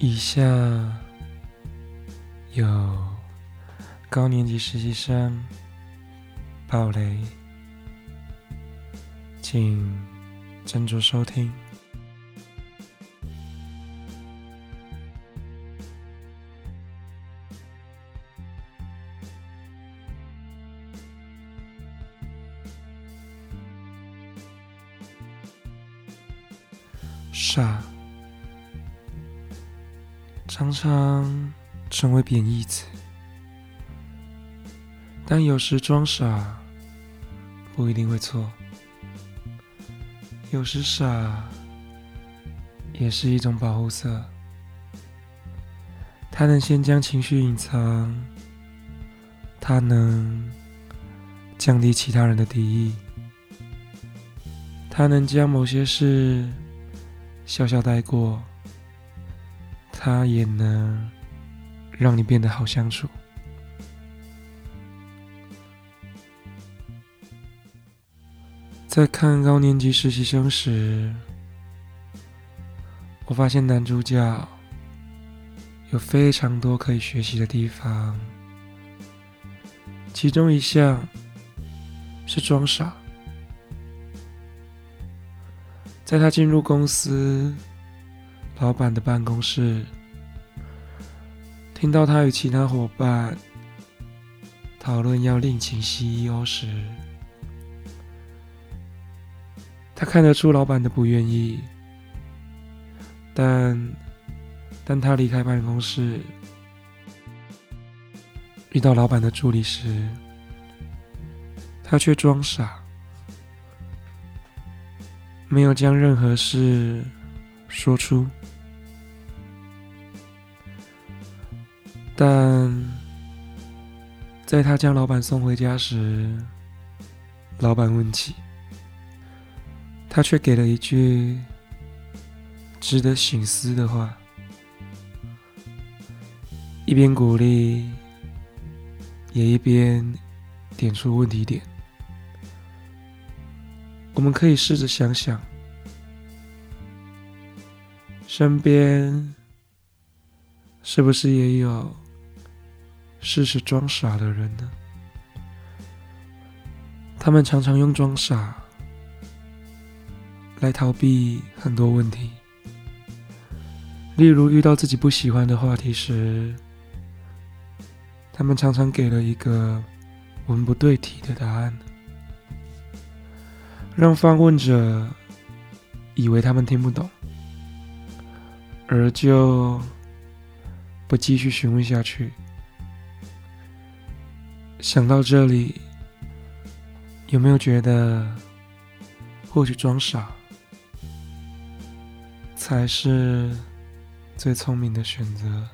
以下有高年级实习生暴雷，请斟酌收听。傻，常常成为贬义词，但有时装傻不一定会错，有时傻也是一种保护色，它能先将情绪隐藏，它能降低其他人的敌意，它能将某些事。笑笑带过，他也能让你变得好相处。在看高年级实习生时，我发现男主角有非常多可以学习的地方，其中一项是装傻。在他进入公司老板的办公室，听到他与其他伙伴讨论要另请 CEO 时，他看得出老板的不愿意。但当他离开办公室，遇到老板的助理时，他却装傻。没有将任何事说出，但在他将老板送回家时，老板问起，他却给了一句值得醒思的话，一边鼓励，也一边点出问题点。我们可以试着想想，身边是不是也有事事装傻的人呢？他们常常用装傻来逃避很多问题，例如遇到自己不喜欢的话题时，他们常常给了一个文不对题的答案。让发问者以为他们听不懂，而就不继续询问下去。想到这里，有没有觉得或许装傻才是最聪明的选择？